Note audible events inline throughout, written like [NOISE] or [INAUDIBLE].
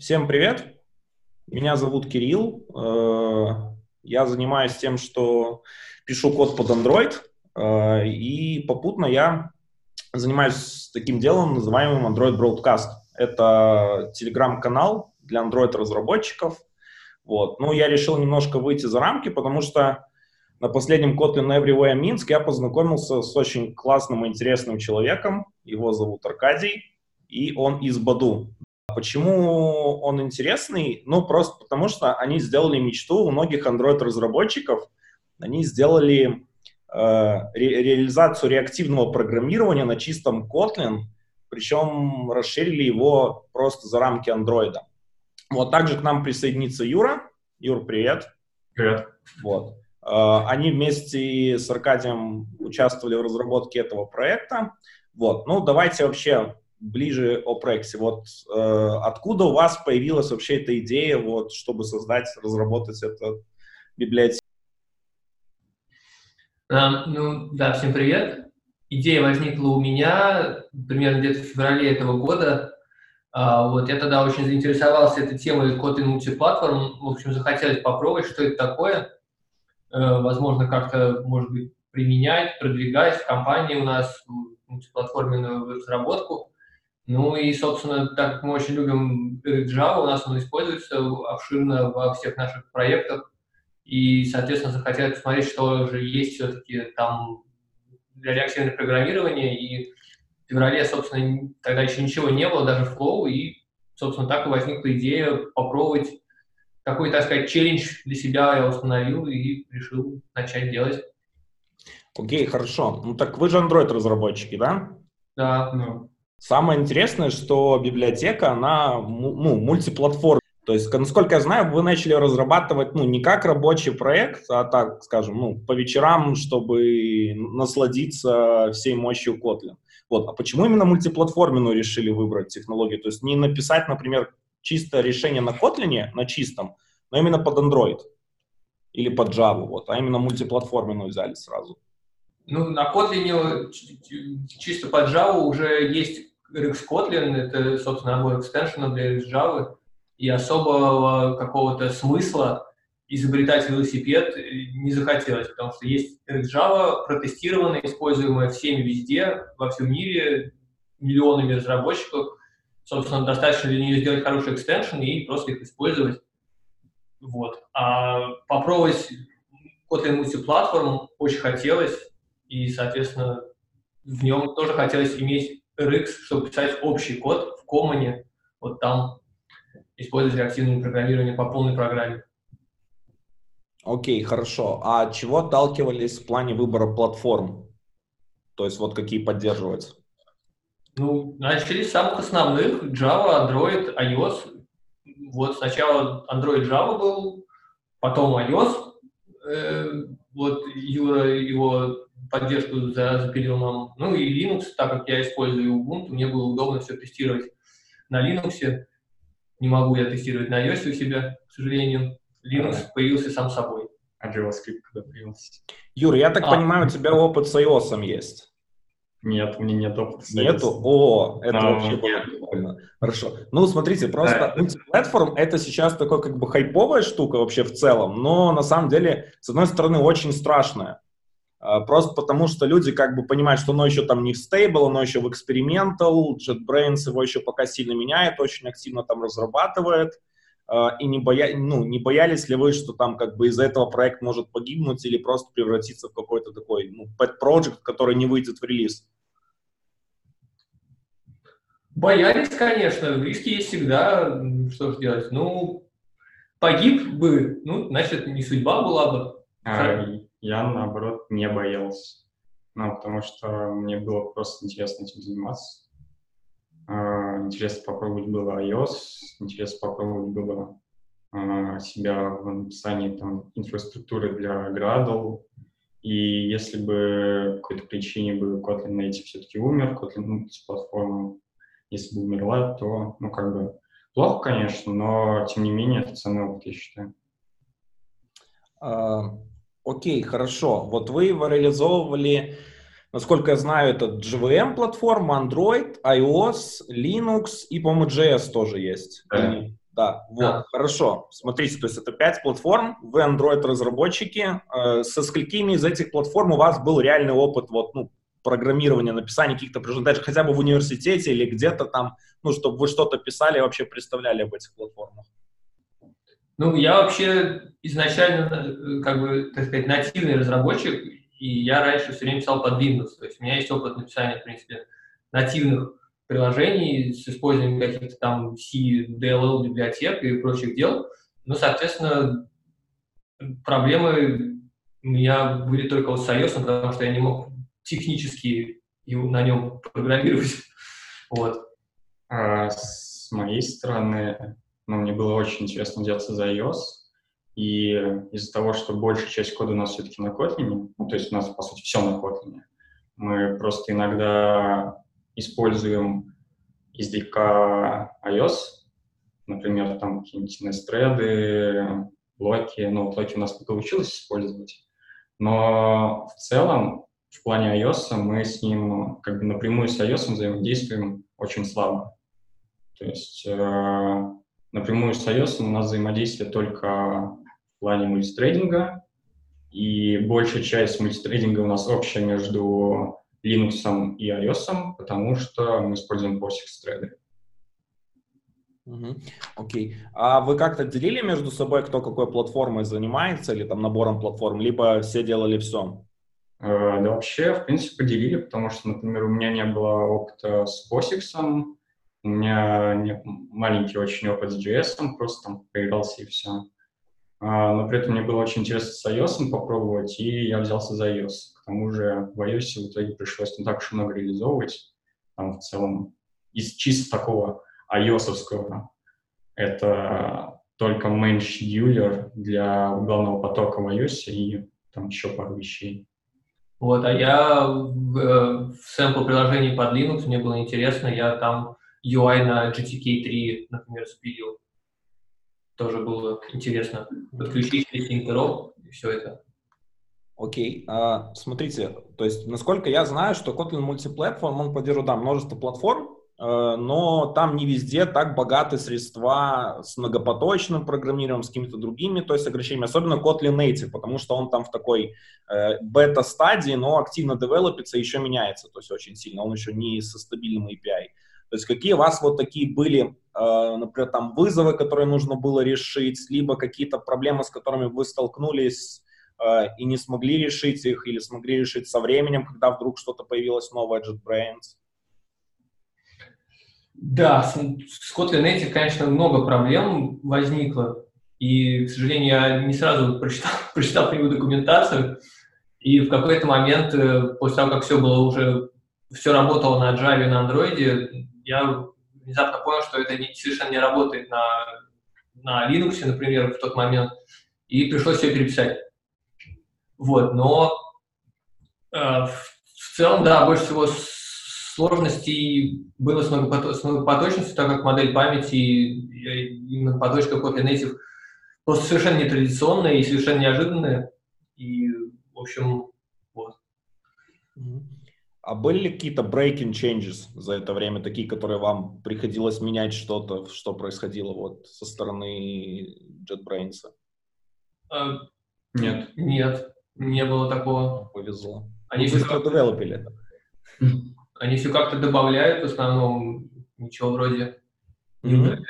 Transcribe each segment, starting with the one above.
Всем привет! Меня зовут Кирилл. Э, я занимаюсь тем, что пишу код под Android, э, и попутно я занимаюсь таким делом, называемым Android Broadcast. Это телеграм-канал для Android-разработчиков. Вот. Ну, я решил немножко выйти за рамки, потому что на последнем Kotlin Everywhere Минск я познакомился с очень классным и интересным человеком. Его зовут Аркадий, и он из Баду. Почему он интересный? Ну, просто потому что они сделали мечту у многих Android-разработчиков. Они сделали э, ре реализацию реактивного программирования на чистом Kotlin, причем расширили его просто за рамки Android. Вот также к нам присоединится Юра. Юр, привет. Привет. Вот. Э, они вместе с Аркадием участвовали в разработке этого проекта. Вот. Ну, давайте вообще ближе о проекте. Вот э, откуда у вас появилась вообще эта идея, вот, чтобы создать, разработать эту библиотеку? Um, ну, да, всем привет. Идея возникла у меня примерно где-то в феврале этого года. Uh, вот я тогда очень заинтересовался этой темой Kotlin мультиплатформ. В общем, захотелось попробовать, что это такое. Uh, возможно, как-то, может быть, применять, продвигать в компании у нас мультиплатформенную разработку. Ну и, собственно, так как мы очень любим Java, у нас он используется обширно во всех наших проектах, и, соответственно, захотели посмотреть, что же есть все-таки там для реактивного программирования, и в феврале, собственно, тогда еще ничего не было, даже Flow, и, собственно, так и возникла идея попробовать какой, так сказать, челлендж для себя я установил и решил начать делать. Окей, okay, хорошо. Ну так вы же Android-разработчики, да? Да. Ну. Самое интересное, что библиотека, она ну, мультиплатформенная. То есть, насколько я знаю, вы начали разрабатывать, ну, не как рабочий проект, а так, скажем, ну, по вечерам, чтобы насладиться всей мощью Kotlin. Вот. А почему именно мультиплатформенную решили выбрать технологию? То есть не написать, например, чисто решение на Kotlin, на чистом, но именно под Android или под Java, вот, а именно мультиплатформенную взяли сразу. Ну, на Kotlin чисто под Java уже есть Rex Kotlin, это, собственно, набор экстеншенов для Java, и особого какого-то смысла изобретать велосипед не захотелось, потому что есть Rex Java, протестированная, используемая всеми везде, во всем мире, миллионами разработчиков. Собственно, достаточно для нее сделать хороший экстеншн и просто их использовать. Вот. А попробовать Kotlin мультиплатформ очень хотелось, и, соответственно, в нем тоже хотелось иметь RX, чтобы писать общий код в Common, вот там использовать реактивное программирование по полной программе. Окей, okay, хорошо. А чего отталкивались в плане выбора платформ? То есть вот какие поддерживать? Ну, начали с самых основных. Java, Android, iOS. Вот сначала Android Java был, потом iOS. Э, вот Юра его поддержку за, нам. Ну и Linux, так как я использую Ubuntu, мне было удобно все тестировать на Linux. Не могу я тестировать на iOS у себя, к сожалению. Linux а. появился сам собой. А JavaScript когда появился? Юр, я так а. понимаю, у тебя опыт с iOS есть? Нет, у меня нет опыта. С Нету? О, это Но вообще было прикольно. Хорошо. Ну, смотрите, просто мультиплатформ это сейчас такой как бы хайповая штука вообще в целом, но на самом деле, с одной стороны, очень страшная. А, просто потому, что люди как бы понимают, что оно еще там не в стейбл, оно еще в experimental, JetBrains его еще пока сильно меняет, очень активно там разрабатывает. А, и не, боя... ну, не боялись ли вы, что там как бы из-за этого проект может погибнуть или просто превратиться в какой-то такой ну, pet project, который не выйдет в релиз? Боялись, конечно. Риски есть всегда. Что же делать? Ну, погиб бы, ну, значит, не судьба была бы. А, я, наоборот, не боялся. Ну, потому что мне было просто интересно этим заниматься. Uh, интересно попробовать было iOS, интересно попробовать было uh, себя в написании там, инфраструктуры для Gradle. И если бы по какой-то причине бы Kotlin Native все-таки умер, Kotlin ну, платформа, если бы умерла, то, ну, как бы, плохо, конечно, но, тем не менее, это ценный опыт, я считаю. Uh Окей, хорошо. Вот вы его реализовывали, насколько я знаю, это JVM-платформа, Android, iOS, Linux и, по-моему, JS тоже есть. Да. Да, вот, да. хорошо. Смотрите, то есть это пять платформ, вы Android-разработчики. Э, со сколькими из этих платформ у вас был реальный опыт вот, ну, программирования, написания каких-то презентаций, хотя бы в университете или где-то там, ну, чтобы вы что-то писали и вообще представляли об этих платформах? Ну, я вообще изначально, э, как бы, так сказать, нативный разработчик, и я раньше все время писал под Windows. То есть у меня есть опыт написания, в принципе, нативных приложений с использованием каких-то там C, DLL библиотек и прочих дел. Ну, соответственно, проблемы у меня были только вот с iOS, потому что я не мог технически на нем программировать. [LAUGHS] Вот. А с моей стороны, ну, мне было очень интересно делаться за iOS, и из-за того, что большая часть кода у нас все-таки на Kotlin, ну, то есть у нас, по сути, все на Kotlin, мы просто иногда используем SDK iOS, например, там какие-нибудь nest блоки, ну, вот блоки у нас не получилось использовать, но в целом в плане iOS мы с ним как бы напрямую с iOS взаимодействуем очень слабо. То есть э, напрямую с iOS у нас взаимодействие только в плане мультитрейдинга, и большая часть мультитрейдинга у нас общая между Linux и iOS, потому что мы используем POSIX thread. Окей. Okay. А вы как-то делили между собой, кто какой платформой занимается, или там набором платформ, либо все делали все? Uh, да вообще, в принципе, поделили, потому что, например, у меня не было опыта с POSIX, у меня маленький очень опыт с JS, просто там поигрался и все. А, но при этом мне было очень интересно с iOS попробовать, и я взялся за iOS. К тому же в iOS в итоге пришлось не так уж много реализовывать. Там в целом из чисто такого ios это только main scheduler для главного потока в iOS и там еще пару вещей. Вот, а я в, э, в сэмпл приложении под Linux, мне было интересно, я там UI на GTK3, например, спилил тоже было интересно. Подключить синхрон и все это. Окей, okay. а, смотрите, то есть, насколько я знаю, что Kotlin мультиплатформ, он поддерживает, да, множество платформ, э, но там не везде так богаты средства с многопоточным программированием, с какими-то другими, то есть ограничениями, особенно Kotlin Native, потому что он там в такой э, бета-стадии, но активно девелопится, еще меняется, то есть очень сильно, он еще не со стабильным API. То есть какие у вас вот такие были, э, например, там вызовы, которые нужно было решить, либо какие-то проблемы, с которыми вы столкнулись э, и не смогли решить их, или смогли решить со временем, когда вдруг что-то появилось новое JetBrains? Да, с, с Kotlin Native, конечно, много проблем возникло. И, к сожалению, я не сразу прочитал, [LAUGHS] прочитал по документацию. И в какой-то момент, э, после того, как все было уже, все работало на Java и на Android, я внезапно понял, что это не, совершенно не работает на, на Linux, например, в тот момент, и пришлось все переписать. Вот, но э, в, в целом, да, больше всего сложностей было с, многопото многопоточностью, так как модель памяти и, и многопоточка Kotlin Native просто совершенно нетрадиционная и совершенно неожиданная. И, в общем, вот. А были ли какие-то breaking changes за это время, такие, которые вам приходилось менять что-то, что происходило вот со стороны JetBrains? А, нет. Нет, не было такого. Повезло. Они все как... девелопили. Они все как-то добавляют, в основном ничего вроде не mm-hmm.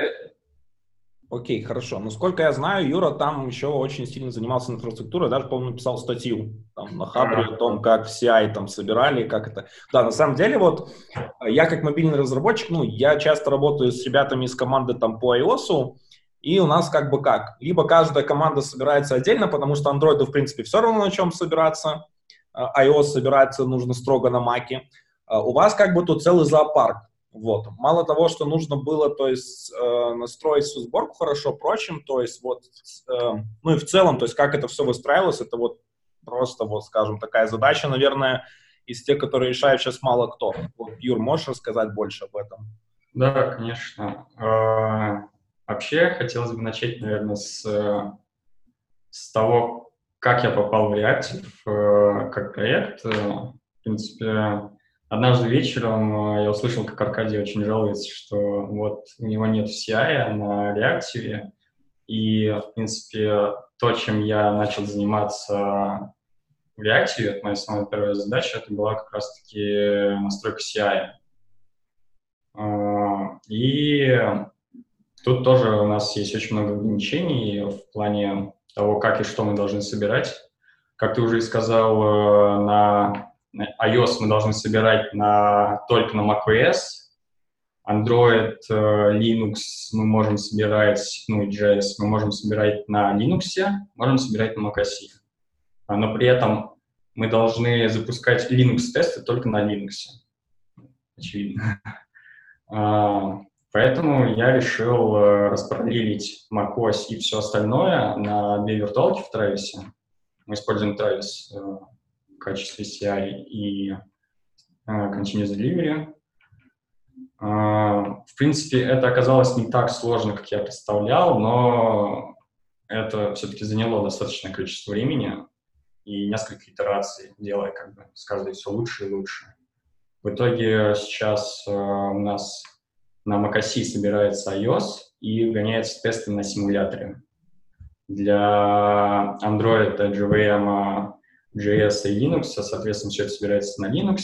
Окей, хорошо. Ну, сколько я знаю, Юра там еще очень сильно занимался инфраструктурой, даже, по-моему, написал статью там, на Хабре о том, как CI там собирали, как это... Да, на самом деле, вот, я как мобильный разработчик, ну, я часто работаю с ребятами из команды там по iOS, и у нас как бы как? Либо каждая команда собирается отдельно, потому что Android, в принципе, все равно на чем собираться, а, iOS собирается нужно строго на Маке. А у вас как бы тут целый зоопарк. Вот. Мало того, что нужно было, то есть, э, настроить всю сборку хорошо, прочим, то есть, вот, э, ну и в целом, то есть, как это все выстраивалось, это вот просто, вот, скажем, такая задача, наверное, из тех, которые решают сейчас мало кто. Вот, Юр, можешь рассказать больше об этом? Да, конечно. Э, вообще, хотелось бы начать, наверное, с, с того, как я попал в Reactive э, как проект. Э, в принципе, однажды вечером э, я услышал, как Аркадий очень жалуется, что вот у него нет CI на реактиве, и, в принципе, то, чем я начал заниматься в React, это моя самая первая задача, это была как раз-таки настройка CI. А, и тут тоже у нас есть очень много ограничений в плане того, как и что мы должны собирать. Как ты уже и сказал, э, на iOS мы должны собирать на, только на macOS, Android, э, Linux мы можем собирать, ну и JS мы можем собирать на Linux, можем собирать на macOS. А, но при этом мы должны запускать Linux-тесты только на Linux. Очевидно. [LAUGHS] А, поэтому я решил э, распараллелить macOS и все остальное на две виртуалки в Travis. Мы используем Travis э, качестве CI и Continuous Delivery. А, в принципе, это оказалось не так сложно, как я представлял, но это все-таки заняло достаточное количество времени и несколько итераций, делая как бы с каждой все лучше и лучше. В итоге сейчас э, у нас на macOS собирается iOS и гоняются тесты на симуляторе. Для Android, JVM, JS и Linux, соответственно, все это собирается на Linux,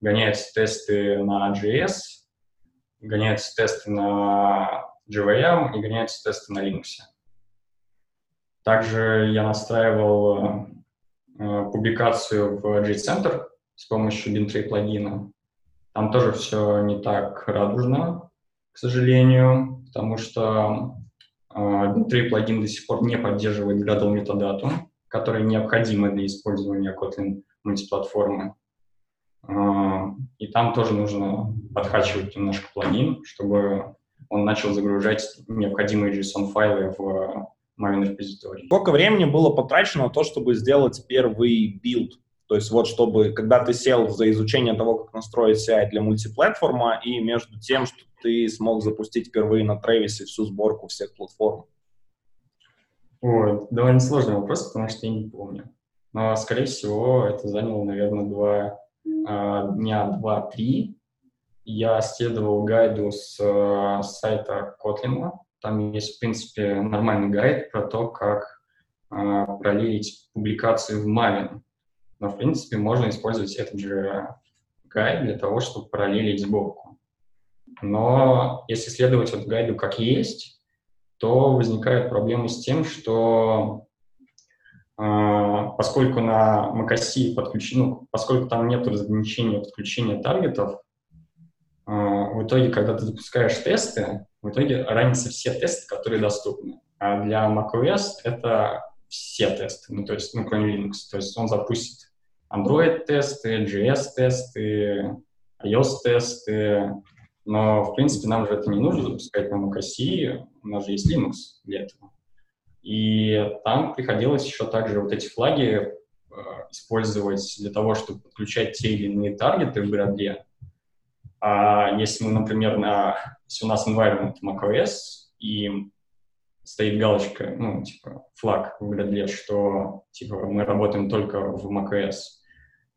гоняются тесты на JS, гоняются тесты на JVM и гоняются тесты на Linux. Также я настраивал э, публикацию в JCenter с помощью Bintray плагина. Там тоже все не так радужно, к сожалению, потому что э, Bintray плагин до сих пор не поддерживает Gradle метадату, которая необходима для использования Kotlin мультиплатформы. А, и там тоже нужно подхачивать немножко плагин, чтобы он начал загружать необходимые JSON-файлы в Maven репозиторий. Сколько времени было потрачено на то, чтобы сделать первый билд? То есть вот чтобы, когда ты сел за изучение того, как настроить CI для мультиплатформа, и между тем, что ты смог запустить впервые на Travis всю сборку всех платформ? Ой, довольно сложный вопрос, потому что я не помню. Но, скорее всего, это заняло, наверное, два а, дня два-три я следовал гайду с, с сайта Kotlin. Там есть, в принципе, нормальный гайд про то, как э, пролить публикацию в Maven. Но, в принципе, можно использовать этот же гайд для того, чтобы параллелить сборку. Но если следовать вот гайду как есть, то возникает проблема с тем, что а, поскольку на macOS подключено, ну, поскольку там нет разграничения подключения таргетов, а, в итоге, когда ты запускаешь тесты, в итоге ранятся все тесты, которые доступны. А для macOS это все тесты, ну, то есть, ну, кроме Linux. То есть он запустит Android-тесты, JS-тесты, iOS-тесты, но, в принципе, нам же это не нужно запускать на macOS, у нас же есть Linux для этого. И там приходилось еще также вот эти флаги э, использовать для того, чтобы подключать те или иные таргеты в граде. А если мы, например, на, если у нас environment macOS и стоит галочка, ну, типа, флаг в градле, что, типа, мы работаем только в macOS,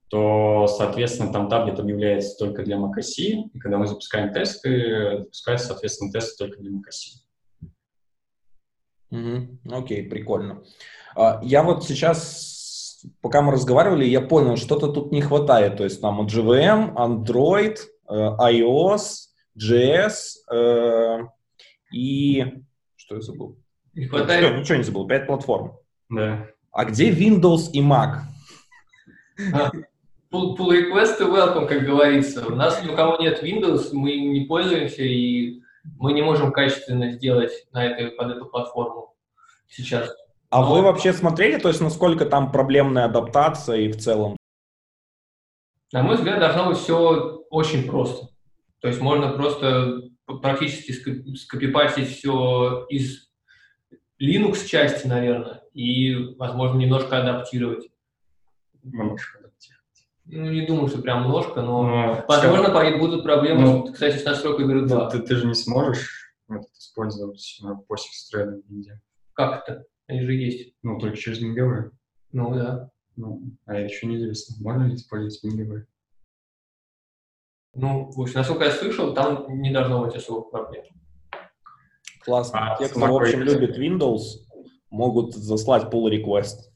то, соответственно, там таргет объявляется только для macOS, и когда мы запускаем тесты, запускаются, соответственно, тесты только для macOS. Угу. Окей, прикольно. А, я вот сейчас, пока мы разговаривали, я понял, что-то тут не хватает. То есть там JVM, Android, э, iOS, JS э, и... Что я забыл? Не хватает... Все, ничего не забыл, пять платформ. Да. А где Windows и Mac? Pull, pull request welcome, как говорится. У нас, у кого нет Windows, мы не пользуемся, и мы не можем качественно сделать на этой, под эту платформу сейчас. А Но... вы вообще смотрели, то есть насколько там проблемная адаптация и в целом? На мой взгляд, должно быть все очень просто. То есть можно просто практически скопипатить все из Linux части, наверное, и, возможно, немножко адаптировать. Немножко ну, не думаю, что прям ножка, но, но возможно, скажем, будут проблемы, ну, кстати, с настройкой Grid 2. Ты, ты же не сможешь этот использовать на POSIX thread везде. Как это? Они же есть. Ну, только через меговые. Ну, да. Ну, а еще неизвестно, можно ли использовать меговые. Ну, в общем, насколько я слышал, там не должно быть особых проблем. Классно. А Те, кто, в общем, любит Windows, могут заслать pull request.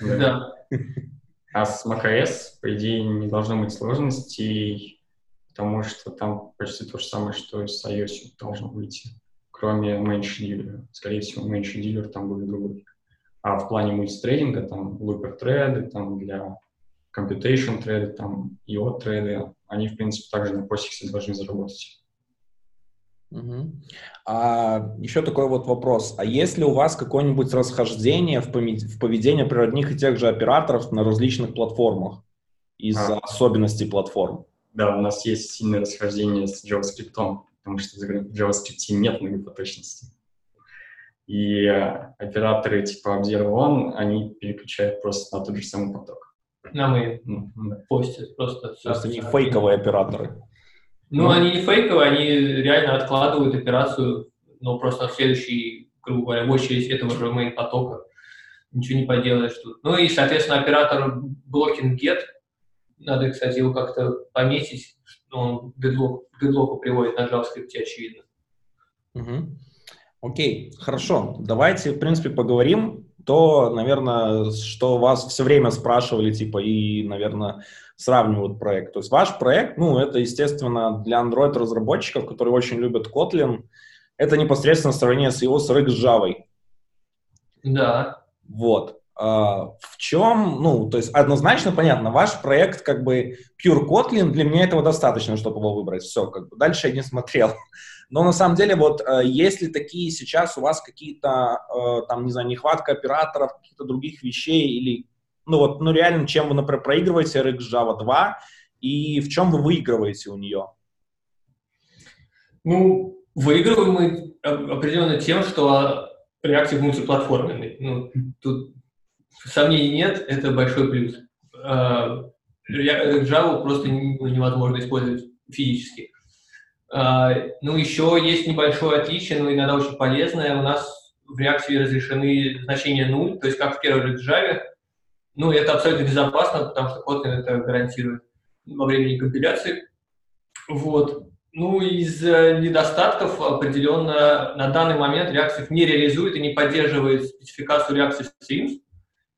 Да. [LAUGHS] [LAUGHS] А с macOS, по идее, не должно быть сложностей, потому что там почти то же самое, что и с iOS должно выйти, кроме scheduler. Скорее всего, scheduler там будет другой. А в плане мультитрейдинга там looper thread, там для computation thread, там IO thread, они, в принципе, также на POSIX должны заработать. Угу. А еще такой вот вопрос. А есть ли у вас какое-нибудь расхождение в, в поведении при одних и тех же операторов на различных платформах из-за а. особенностей платформ? Да, у нас есть сильное расхождение с JavaScript, потому что в JavaScript нет многопоточности. И операторы типа Observe они переключают просто на тот же самый поток. На мы mm -hmm. постят просто. То есть они фейковые операторы. Ну, они не фейковые, они реально откладывают операцию, но просто в следующий, грубо говоря, в очередь этого же main потока. Ничего не поделаешь тут. Ну и, соответственно, оператор blocking get, надо, кстати, его как-то пометить, он к дедлоку приводит на JavaScript, очевидно. Угу. Окей, хорошо. Давайте, в принципе, поговорим. То, наверное, что вас все время спрашивали, типа, и, наверное, сравнивают проект. То есть ваш проект, ну, это, естественно, для Android-разработчиков, которые очень любят Kotlin, это непосредственно сравнение с его с Java. Да. Вот. А, в чем, ну, то есть однозначно понятно, ваш проект как бы pure Kotlin, для меня этого достаточно, чтобы его выбрать. Все, как бы дальше я не смотрел. [LAUGHS] Но на самом деле, вот, э, есть ли такие сейчас у вас какие-то, э, там, не знаю, нехватка операторов, каких-то других вещей или ну вот, ну реально, чем вы, например, проигрываете RX Java 2 и в чем вы выигрываете у нее? Ну, выигрываем мы определенно тем, что Reactive мультиплатформенный. Ну, тут сомнений нет, это большой плюс. А, Java просто невозможно использовать физически. А, ну, еще есть небольшое отличие, но иногда очень полезное. У нас в React разрешены значения 0, то есть как в первой Java, ну, это абсолютно безопасно, потому что Kotlin это гарантирует во времени компиляции. Вот. Ну, из э, недостатков определенно на данный момент Reactive не реализует и не поддерживает спецификацию Reactive Streams.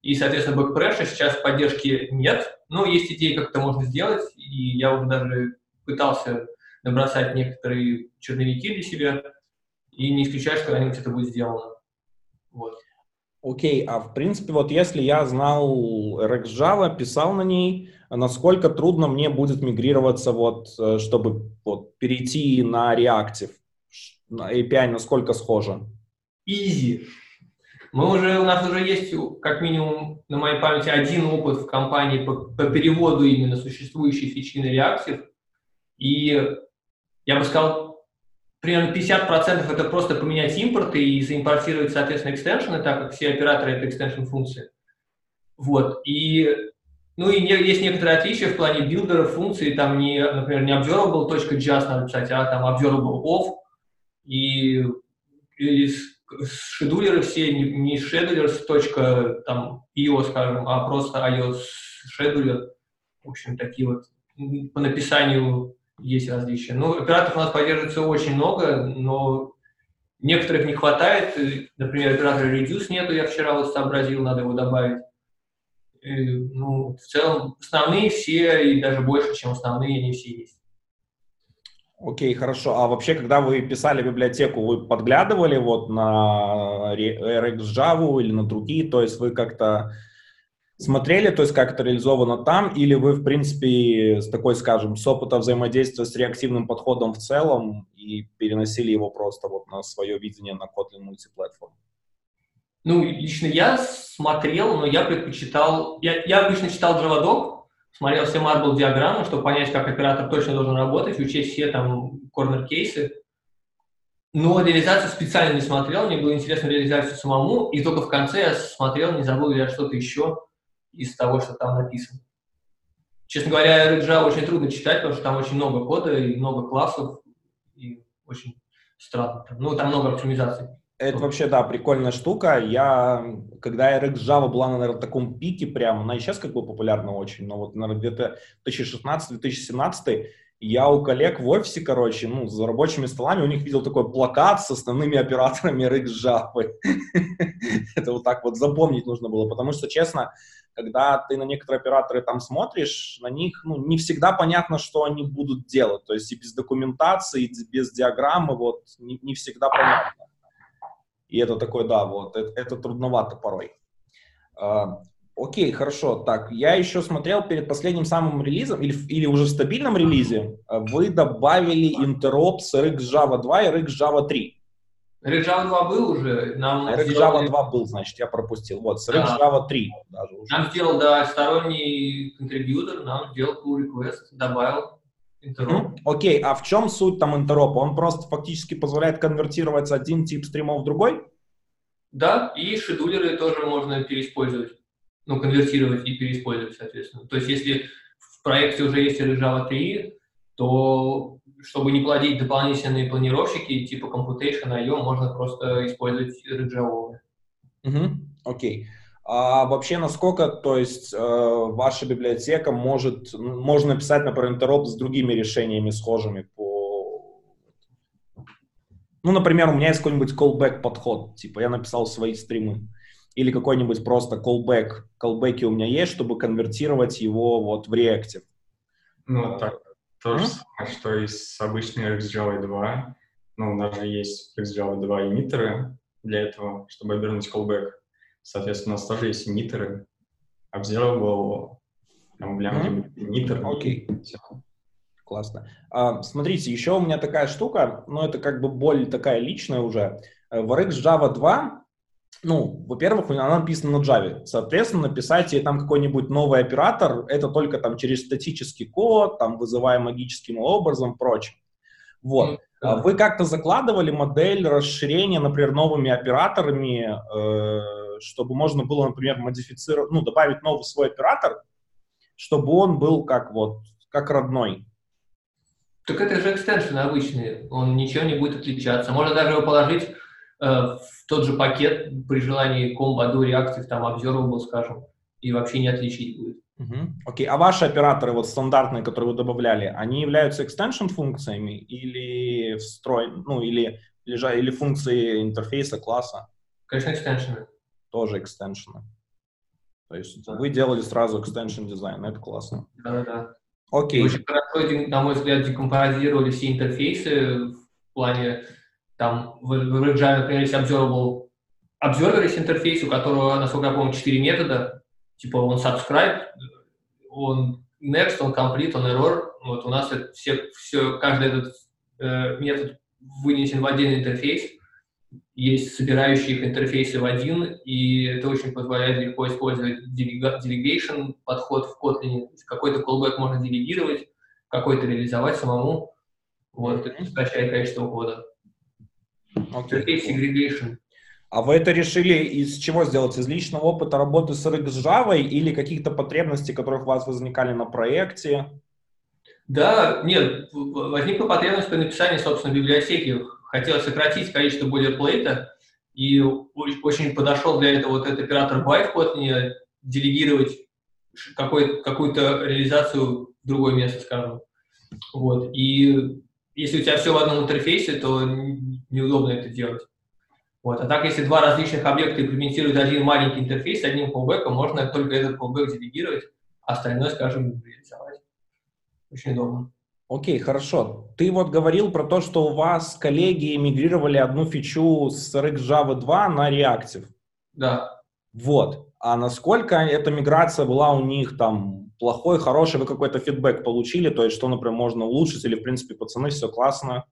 И, соответственно, Backpressure сейчас поддержки нет. Но есть идеи, как это можно сделать. И я уже даже пытался набросать некоторые черновики для себя. И не исключаю, что когда-нибудь это будет сделано. Вот. Окей, а в принципе, вот если я знал RxJava, писал на ней, насколько трудно мне будет мигрироваться, вот, э, чтобы вот, перейти на Reactive? На API насколько схоже? Easy. Мы уже, у нас уже есть, как минимум, на моей памяти, один опыт в компании по, по переводу именно существующей фичи на Reactive. И я бы сказал, примерно 50% это просто поменять импорты и заимпортировать, соответственно, экстеншены, так как все операторы — это extension функции. Вот. И, ну и не, есть некоторые отличия в плане билдера функций, там не, например, не observable.just надо писать, а там observable of, и, и шедулеры все не, schedulers. там io, скажем, а просто io scheduler. В общем, такие вот по написанию есть различия. Ну, операторов у нас поддерживается очень много, но некоторых не хватает. Например, оператора Reduce нету, я вчера вот сообразил, надо его добавить. И, ну, в целом, основные все, и даже больше, чем основные, они все есть. Окей, хорошо. А вообще, когда вы писали библиотеку, вы подглядывали вот на RxJava или на другие? То есть вы как-то смотрели, то есть как это реализовано там, или вы, в принципе, с такой, скажем, с опыта взаимодействия с реактивным подходом в целом и переносили его просто вот на свое видение на Kotlin мультиплатформ? Ну, лично я смотрел, но я предпочитал... Я, я обычно читал JavaDoc, смотрел все Marble диаграммы, чтобы понять, как оператор точно должен работать, учесть все там корнер-кейсы. Но реализацию специально не смотрел, мне было интересно реализацию самому, и только в конце я смотрел, не забыл я что-то еще, из того, что там написано. Честно говоря, Java очень трудно читать, потому что там очень много кода и много классов, и очень странно. Ну, там много оптимизаций. Это вообще, да, прикольная штука. Я, когда RX Java была, наверное, в таком пике прям, она и сейчас как бы популярна очень, но вот, наверное, где-то 2016-2017 Я у коллег в офисе, короче, ну, за рабочими столами у них видел такой плакат с основными операторами RX Java. [LAUGHS] Это вот так вот запомнить нужно было, потому что, честно, когда ты на некоторые операторы там смотришь, на них ну, не всегда понятно, что они будут делать. То есть и без документации, и без диаграммы вот не, не всегда понятно. И это такой, да, вот, это, это трудновато порой. Uh, окей, хорошо. Так, я еще смотрел перед последним самым релизом, или, или уже в стабильном релизе, вы добавили интероп с RX Java 2 и RX Java 3. RX Java 2 был уже. Нам RX сделали... Java 2 был, значит, я пропустил. Вот, с RX да. Java 3 даже уже. Нам сделал, да, сторонний контрибьютор, нам сделал pull request, добавил Интероп. Окей, а в чем суть там интеропа? Он просто фактически позволяет конвертировать один тип стримов в другой? Да, и шедулеры тоже можно переиспользовать. Ну, конвертировать и переиспользовать, соответственно. То есть, если в проекте уже есть Java 3, то чтобы не плодить дополнительные планировщики типа Computation, IO, можно просто использовать Java. Угу, окей. А вообще, насколько, то есть, э, ваша библиотека может, можно написать, например, интероп с другими решениями схожими по... Ну, например, у меня есть какой-нибудь callback подход, типа я написал свои стримы, или какой-нибудь просто callback, callback у меня есть, чтобы конвертировать его вот в React. Ну, так, то же самое, что и с обычной XJava 2. Ну, у нас же есть XJava 2 эмиттеры для этого, чтобы обернуть callback. Соответственно, у нас тоже есть эмиттеры. Observable, там, mm-hmm. эмиттер. Окей. Okay. Классно. А, смотрите, еще у меня такая штука, но ну, это как бы боль такая личная уже. Э, в RX Java 2, ну, во-первых, она написана на Java. Соответственно, написать ей там какой-нибудь новый оператор, это только там через статический код, там вызывая магическим образом, прочее. Вот. Mm-hmm. Вы как-то закладывали модель расширения, например, новыми операторами, э, чтобы можно было, например, модифицировать, ну, добавить новый свой оператор, чтобы он был как вот, как родной. Так это же экстеншн обычный, он ничего не будет отличаться. Можно даже его положить э, в тот же пакет при желании комбо до реакции, там, observable, скажем, и вообще не отличить будет. Окей, okay. а ваши операторы, вот стандартные, которые вы добавляли, они являются extension функциями или встроен, ну, или, или, или функции интерфейса, класса? Конечно, экстеншены тоже экстеншены. То есть да. вы делали сразу экстеншн дизайн, это классно. Да, да. Окей. Очень хорошо, на мой взгляд, декомпозировали все интерфейсы в плане, там, в, в Java, например, есть observable, observer есть интерфейс, у которого, насколько я помню, 4 метода, типа он subscribe, он next, он complete, он error. Вот у нас это все, все, каждый этот э, метод вынесен в один интерфейс, есть собирающие их интерфейсы в один, и это очень позволяет легко использовать delegation подход в Kotlin. Какой-то callback можно делегировать, какой-то реализовать самому. Вот, это сокращает количество кода. Okay. Interface segregation. А вы это решили из чего сделать? Из личного опыта работы с RX Java или каких-то потребностей, которые у вас возникали на проекте? Да, нет, возникла потребность при написании, собственно, библиотеки хотел сократить количество бойлерплейта, и очень подошел для этого вот этот оператор by в делегировать какую-то реализацию в другое место, скажем. Вот. И если у тебя все в одном интерфейсе, то неудобно это делать. Вот. А так, если два различных объекта имплементируют один маленький интерфейс одним callback, можно только этот callback делегировать, а остальное, скажем, реализовать. Очень удобно. Окей, хорошо. Ты вот говорил про то, что у вас коллеги мигрировали одну фичу с RxJava 2 на Reactive. Да. Вот. А насколько эта миграция была у них там плохой, хороший, вы какой-то фидбэк получили, то есть что, например, можно улучшить, или, в принципе, пацаны, все классно?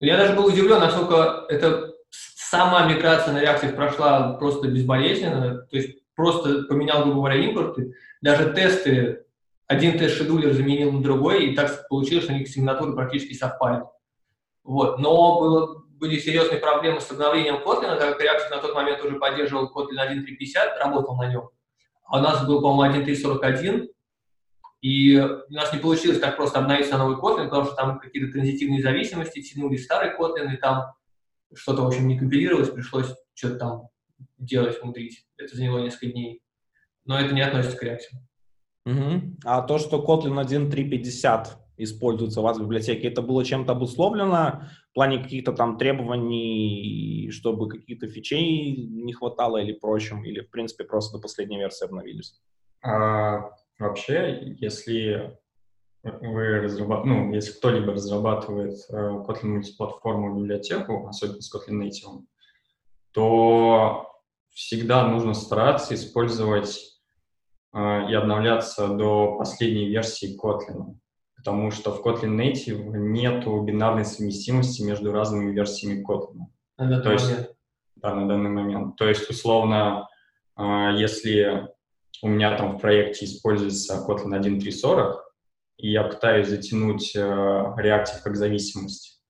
Я даже был удивлен, насколько эта сама миграция на Reactive прошла просто безболезненно, то есть просто поменял, грубо говоря, импорты. Даже тесты один тест-шедулер заменил на другой, и так получилось, что у них сигнатуры практически совпали. Вот. Но было, были серьезные проблемы с обновлением Kotlin, так как React на тот момент уже поддерживал Kotlin 1.3.50, работал на нем. А у нас был, по-моему, 1.3.41, и у нас не получилось так просто обновить на новый Kotlin, потому что там какие-то транзитивные зависимости тянули старый Kotlin, и там что-то, в общем, не компилировалось, пришлось что-то там делать, внутрить. Это заняло несколько дней. Но это не относится к React. Угу. А то, что Kotlin 1.3.50 используется у вас в библиотеке, это было чем-то обусловлено в плане каких-то там требований, чтобы каких-то фичей не хватало или прочим, или, в принципе, просто до последней версии обновились? А, вообще, если вы разрабат... ну, если кто-либо разрабатывает э, Kotlin мультиплатформу библиотеку, особенно с Kotlin Native, то всегда нужно стараться использовать и обновляться до последней версии Kotlin, потому что в Kotlin Native нет бинарной совместимости между разными версиями Kotlin. На То есть, да, на данный момент. То есть, условно, э, если у меня там в проекте используется Kotlin 1.3.40, и я пытаюсь затянуть э, Reactive как зависимость,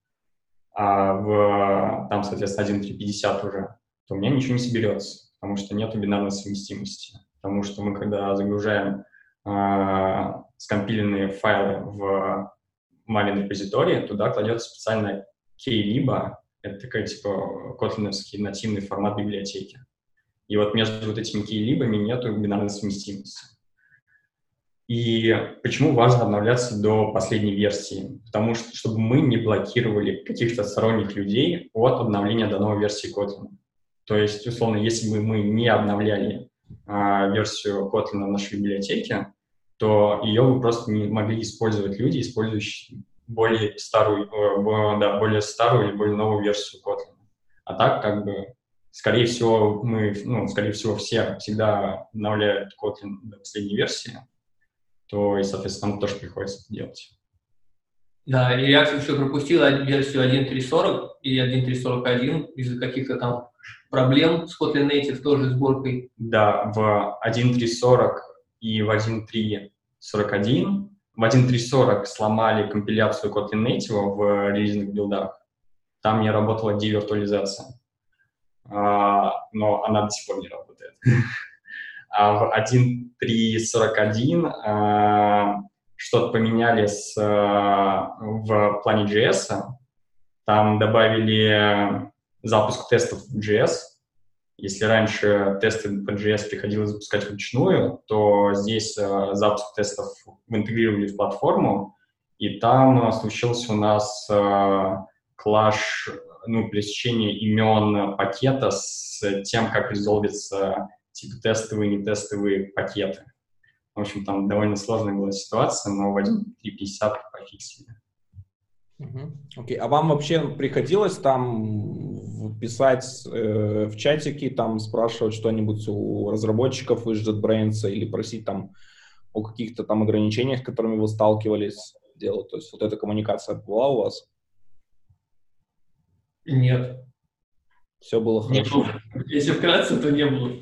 а в, там, соответственно, 1.3.50 уже, то у меня ничего не соберется, потому что нет бинарной совместимости. Потому что мы, когда загружаем э, скомпиленные файлы в маленький репозиторий, туда кладется специально key-либо, это такой, типа, котлиновский нативный формат библиотеки. И вот между вот этими key-либами нету бинарной совместимости. И почему важно обновляться до последней версии? Потому что, чтобы мы не блокировали каких-то сторонних людей от обновления до новой версии Kotlin. То есть, условно, если бы мы не обновляли версию Kotlin в нашей библиотеке, то ее бы просто не могли использовать люди, использующие более старую, э, да, более старую или более новую версию Kotlin. А так, как бы, скорее всего, мы, ну, скорее всего, все всегда обновляют Kotlin до последней версии, то и, соответственно, нам тоже приходится это делать. Да, и React еще пропустила версию 1.3.40 или 1.3.41 из-за каких-то там проблем с Kotlin Native тоже сборкой. Да, в 1.3.40 и в 1.3.41 в 1.3.40 сломали компиляцию Kotlin Native в релизных билдах. Там не работала девиртуализация. А, но она до сих пор не работает. [LAUGHS] А в 1.3.41 а, что-то поменяли с, а, в плане JS. Там добавили запуск тестов в JS. Если раньше тесты по JS приходилось запускать вручную, то здесь запуск тестов интегрировали в платформу, и там случился у нас клаш, ну, пересечение имен пакета с тем, как резолвится типа тестовые, не тестовые пакеты. В общем, там довольно сложная была ситуация, но в 1.350 пофиксили. Окей, okay. а вам вообще приходилось там писать э, в чатике, там спрашивать что-нибудь у разработчиков из JetBrains или просить там о каких-то там ограничениях, с которыми вы сталкивались делать? То есть вот эта коммуникация была у вас? Нет. Все было хорошо? Если вкратце, то не было.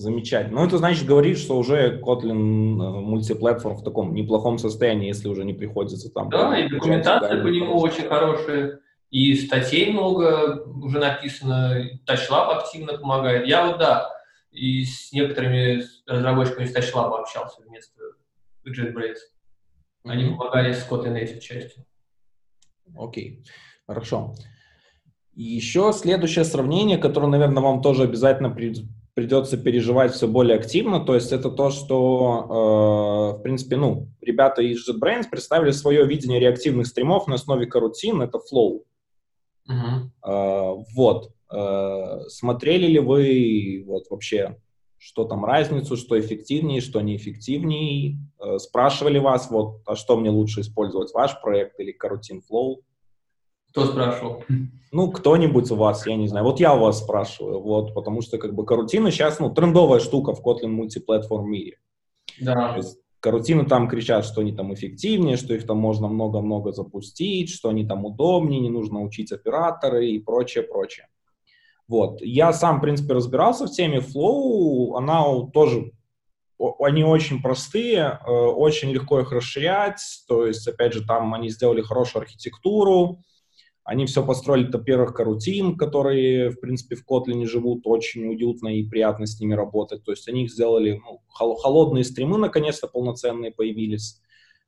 Замечательно. Ну, это значит, говорит, что уже Kotlin э, мультиплатформ в таком неплохом состоянии, если уже не приходится там... Да, и документация по нему очень хорошая, и статей много уже написано, TouchLab активно помогает. Я вот, да, и с некоторыми разработчиками с TouchLab общался вместо JetBrains. Они mm-hmm. помогали с Kotlin Native частью. Окей, okay. хорошо. Еще следующее сравнение, которое, наверное, вам тоже обязательно придется переживать все более активно. То есть это то, что, э, в принципе, ну, ребята из JetBrains представили свое видение реактивных стримов на основе карутин, это Flow. Uh-huh. Э, вот. Э, смотрели ли вы вот вообще, что там разницу, что эффективнее, что неэффективнее? Э, спрашивали вас, вот, а что мне лучше использовать, ваш проект или карутин Flow? Кто спрашивал? Ну, кто-нибудь у вас, я не знаю. Вот я у вас спрашиваю, вот, потому что как бы карутина сейчас, ну, трендовая штука в Kotlin мультиплатформ мире. Да. То есть карутины там кричат, что они там эффективнее, что их там можно много-много запустить, что они там удобнее, не нужно учить операторы и прочее, прочее. Вот. Я сам, в принципе, разбирался в теме Flow, она тоже, они очень простые, э, очень легко их расширять, то есть, опять же, там они сделали хорошую архитектуру, они все построили до первых карутин, которые, в принципе, в Kotlin живут очень уютно и приятно с ними работать. То есть они их сделали, ну, холодные стримы наконец-то полноценные появились.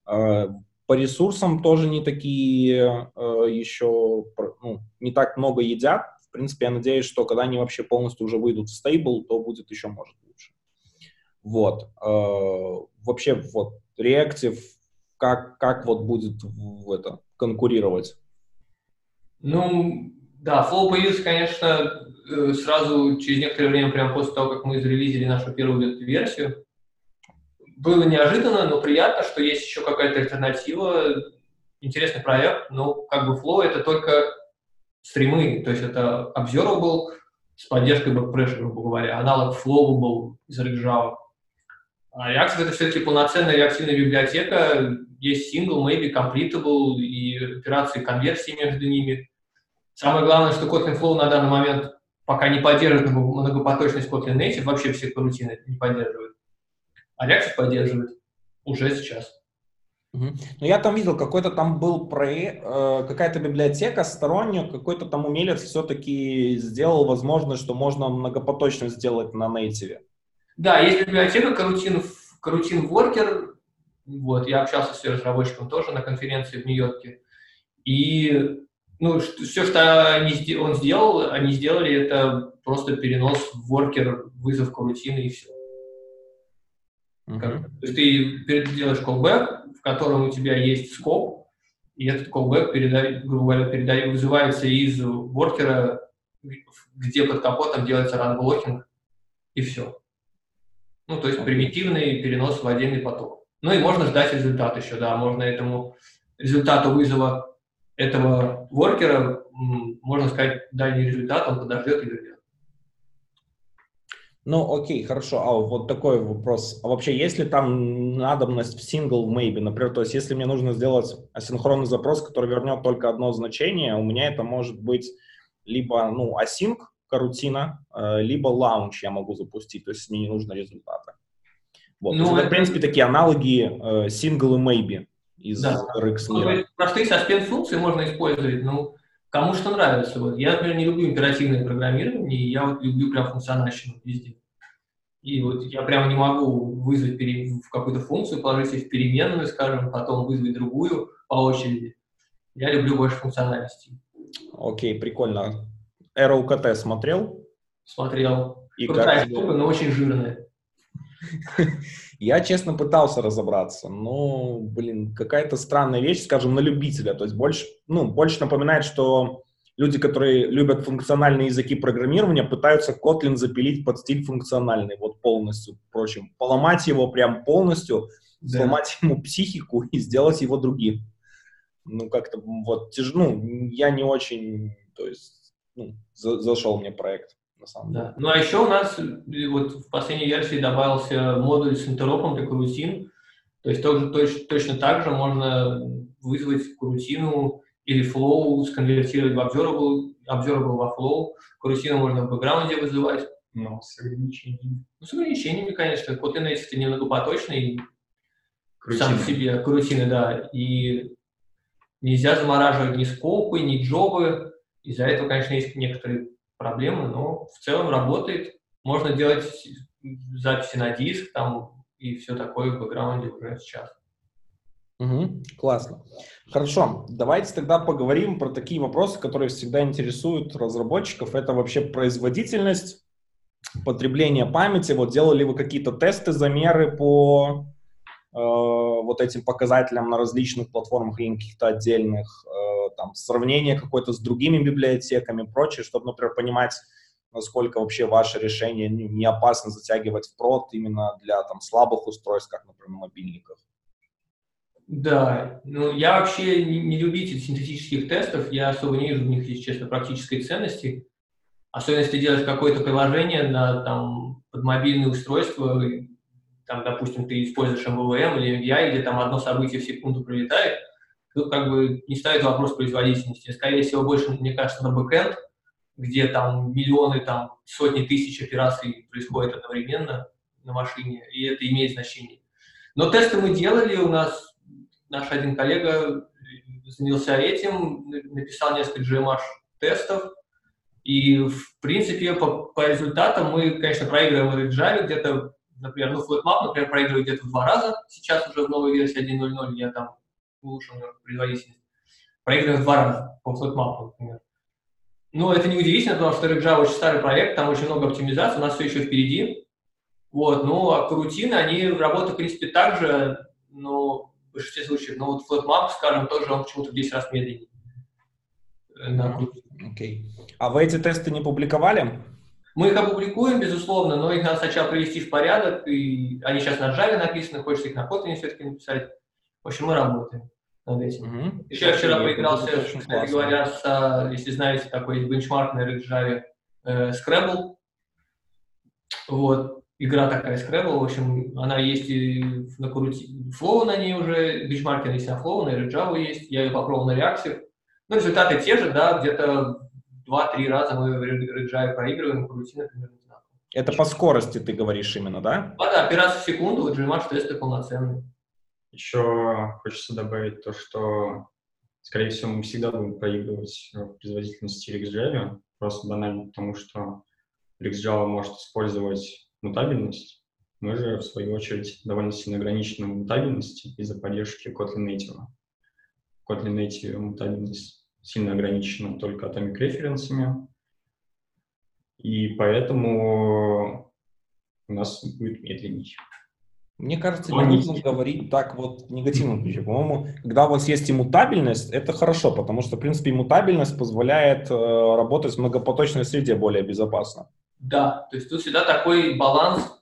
А, по ресурсам тоже не такие а, еще, ну, не так много едят. В принципе, я надеюсь, что когда они вообще полностью уже выйдут в стейбл, то будет еще, может, лучше. Вот. А, вообще, вот, Reactive как, как вот будет в это конкурировать? Ну, да, Flow появился, конечно, э, сразу через некоторое время, прямо после того, как мы зарелизили нашу первую версию. Было неожиданно, но приятно, что есть еще какая-то альтернатива. Интересный проект, но как бы Flow это только стримы, то есть это Observable с поддержкой Backpressure, грубо говоря, аналог Flowable из Java. А React — это все-таки полноценная реактивная библиотека, есть single, maybe, completable и операции конверсии между ними. Самое главное, что Kotlin Flow на данный момент пока не поддерживает многопоточность Kotlin Native, вообще все корутины не поддерживают. А React поддерживает уже сейчас. Угу. Ну, я там видел, какой-то там был проект, э, какая-то библиотека сторонняя, какой-то там умелец все-таки сделал возможность, что можно многопоточно сделать на нейтиве. Да, есть библиотека Coroutine, Coroutine Worker, вот, я общался с ее разработчиком тоже на конференции в Нью-Йорке, и ну, все, что они, он сделал, они сделали, это просто перенос в Worker, вызов Coroutine и все. Uh-huh. То есть ты делаешь callback, в котором у тебя есть скоп, и этот callback, передай, грубо говоря, передай, вызывается из воркера, где под капотом делается ранблокинг, и все. Ну, то есть примитивный перенос в отдельный поток. Ну и можно ждать результат еще, да, можно этому результату вызова этого воркера, можно сказать, дальний результат, он подождет и вернет. Ну, окей, хорошо. А вот такой вопрос. А вообще, есть ли там надобность в single maybe? Например, то есть, если мне нужно сделать асинхронный запрос, который вернет только одно значение, у меня это может быть либо, ну, async карутина, э, либо launch я могу запустить, то есть мне не нужно результата. Вот. Ну, это, в принципе, такие аналоги э, single и maybe из да. RX мира. Простые suspend функции можно использовать, ну, Кому что нравится. Вот. Я, например, не люблю императивное программирование, и я вот люблю прям функциональщину везде. И вот я прямо не могу вызвать в какую-то функцию, положить ее в переменную, скажем, потом вызвать другую по очереди. Я люблю больше функциональности. Окей, прикольно. ROKT смотрел? Смотрел. И Крутая как штука, но очень жирная. Я, честно, пытался разобраться, но, блин, какая-то странная вещь, скажем, на любителя. То есть больше, ну, больше напоминает, что люди, которые любят функциональные языки программирования, пытаются Kotlin запилить под стиль функциональный, вот полностью, впрочем. Поломать его прям полностью, да. сломать [LAUGHS] ему психику и сделать его другим. Ну, как-то вот, ну, я не очень, то есть, ну, за, зашел мне проект на самом деле. Да. Ну а еще у нас вот в последней версии добавился модуль с интеропом для карутин. То есть тоже, точ, точно так же можно вызвать карутину или flow, сконвертировать в observable, observable во flow. Карутину можно в бэкграунде вызывать. Но с ограничениями. Ну, с ограничениями, конечно. Kotlin Native немногопоточный сам по себе, карутины, да. И нельзя замораживать ни скопы, ни джобы. Из-за этого, конечно, есть некоторые проблемы, но в целом работает. Можно делать записи на диск там и все такое в бэкграунде уже сейчас. Угу, классно. Хорошо, давайте тогда поговорим про такие вопросы, которые всегда интересуют разработчиков. Это вообще производительность, потребление памяти. Вот делали вы какие-то тесты, замеры по э, вот этим показателям на различных платформах или каких-то отдельных? Э, там, сравнение какое-то с другими библиотеками, прочее, чтобы, например, понимать, насколько вообще ваше решение не опасно затягивать в прод именно для там, слабых устройств, как, например, мобильников. Да, ну я вообще не, любитель синтетических тестов, я особо не вижу в них, если честно, практической ценности. Особенно если делаешь какое-то приложение на там, под мобильное устройство, там, допустим, ты используешь MVVM или MVI, где там одно событие в секунду пролетает, тут как бы не ставит вопрос производительности. Скорее всего, больше, мне кажется, на бэкэнд, где там миллионы, там сотни тысяч операций происходят одновременно на машине, и это имеет значение. Но тесты мы делали, у нас наш один коллега занялся этим, написал несколько GMH тестов, и, в принципе, по, по результатам мы, конечно, проигрываем в Java где-то, например, ну, FlatMap, например, проигрывает где-то в два раза, сейчас уже в новой версии 1.0.0 я там улучшил производительность. Проигрываем в два раза по FlatMap, например. Но это не удивительно, потому что Java очень старый проект, там очень много оптимизации, у нас все еще впереди. Вот, ну, а карутины, они работают, в принципе, так же, но в большинстве случаев. Но вот FlatMap, скажем, тоже он почему-то в 10 раз медленнее. Окей. Okay. А вы эти тесты не публиковали? Мы их опубликуем, безусловно, но их надо сначала привести в порядок, и они сейчас на Java написаны, хочется их на Kotlin все-таки написать. В общем, мы работаем над этим. Mm-hmm. Еще я вчера поигрался, кстати говоря, с, если знаете, такой бенчмарк на Java, э, Scrabble. Вот, игра такая Scrabble, в общем, она есть и на Крути, Flow на ней уже, бенчмаркер есть на Flow, на Java есть, я ее попробовал на React. Ну, результаты те же, да, где-то два-три раза мы в Java проигрываем, Крути, например, это по скорости ты говоришь именно, да? А, да, операция в секунду, вот Gmash тесты полноценные. Еще хочется добавить то, что, скорее всего, мы всегда будем проигрывать в производительности RxJava, просто банально потому, что RxJava может использовать мутабельность. Мы же, в свою очередь, довольно сильно ограничены в мутабельности из-за поддержки Kotlin Native. Kotlin Native мутабельность сильно ограничена только atomic референсами, и поэтому у нас будет медленнее. Мне кажется, не нужно говорить так вот ключе. По-моему, когда у вас есть иммутабельность, это хорошо, потому что, в принципе, иммутабельность позволяет э, работать в многопоточной среде более безопасно. Да, то есть тут всегда такой баланс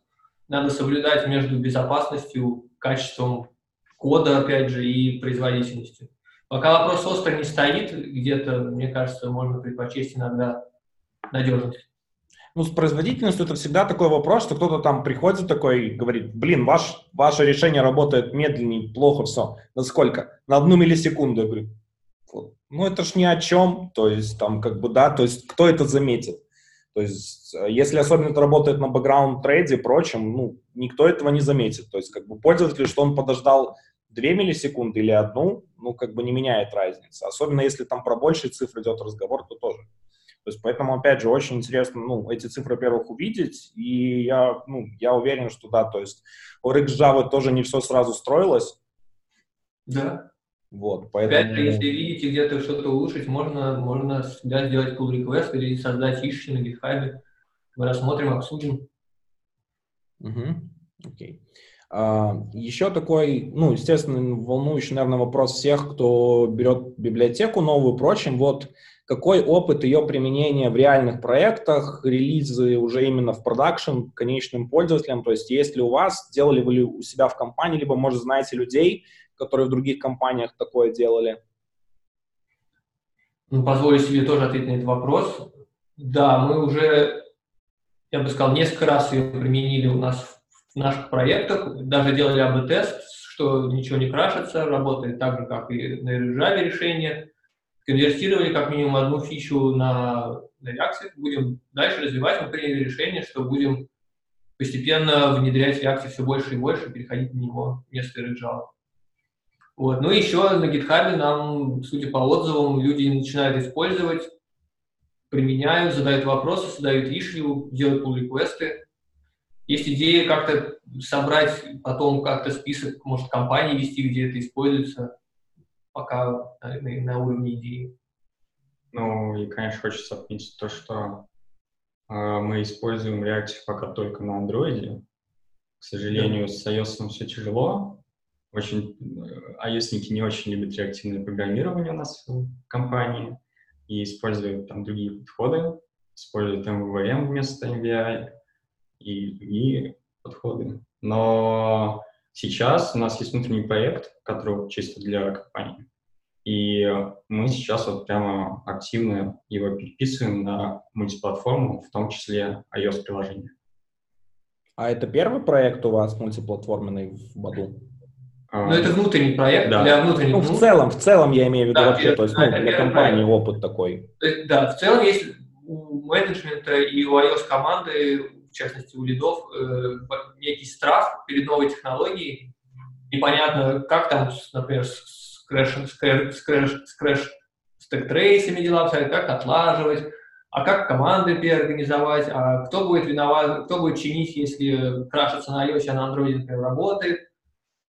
надо соблюдать между безопасностью, качеством кода, опять же, и производительностью. Пока вопрос остро не стоит, где-то, мне кажется, можно предпочесть иногда надежность ну, с производительностью это всегда такой вопрос, что кто-то там приходит такой и говорит, блин, ваш, ваше решение работает медленнее, плохо все. На сколько? На одну миллисекунду. Я говорю, ну это ж ни о чем, то есть там как бы, да, то есть кто это заметит? То есть э, если особенно это работает на бэкграунд трейде и прочем, ну, никто этого не заметит. То есть как бы пользователь, что он подождал 2 миллисекунды или одну, ну, как бы не меняет разницы. Особенно если там про большие цифры идет разговор, то тоже. То есть поэтому, опять же, очень интересно, ну, эти цифры, во-первых, увидеть, и я, ну, я уверен, что да, то есть у RX Java тоже не все сразу строилось. Да. Вот, поэтому... Опять же, если видите где-то что-то улучшить, можно, можно всегда сделать pull request или создать issue на GitHub. Мы рассмотрим, обсудим. Угу. Окей. Uh, еще такой, ну, естественно, волнующий, наверное, вопрос всех, кто берет библиотеку новую, прочим. Вот какой опыт ее применения в реальных проектах, релизы уже именно в продакшн конечным пользователям, то есть есть ли у вас, делали вы у себя в компании, либо, может, знаете людей, которые в других компаниях такое делали? Ну, позволю себе тоже ответить на этот вопрос. Да, мы уже, я бы сказал, несколько раз ее применили у нас в наших проектах, даже делали АБ-тест, что ничего не крашится, работает так же, как и на Java решение конвертировали как минимум одну фичу на, на React, будем дальше развивать, мы приняли решение, что будем постепенно внедрять React все больше и больше, переходить на него вместо Java. Вот. Ну и еще на GitHub нам, судя по отзывам, люди начинают использовать, применяют, задают вопросы, задают ишью, делают pull реквесты Есть идея как-то собрать потом как-то список, может, компаний вести, где это используется пока на, на уровне идеи. Ну, и, конечно, хочется отметить то, что э, мы используем React пока только на Android. К сожалению, с iOS все тяжело. Очень, э, iOS не очень любят реактивное программирование у нас в компании и используют там другие подходы, используют MVVM вместо MVI и другие подходы. Но Сейчас у нас есть внутренний проект, который чисто для компании. И мы сейчас вот прямо активно его переписываем на мультиплатформу, в том числе iOS-приложение. А это первый проект у вас мультиплатформенный в Badoo? А, ну, это внутренний проект да. для внутренних. Ну, в целом, в целом я имею в виду да, вообще, то есть ну, для компании проект. опыт такой. Да, в целом есть у менеджмента и у iOS команды в частности у лидов, э, некий страх перед новой технологией. Непонятно, как там, например, с крэшем, с crash, с crash, с crash с трейсами дела обстоят, как отлаживать, а как команды переорганизовать, а кто будет виноват, кто будет чинить, если крашится на iOS, а на Android, например, работает.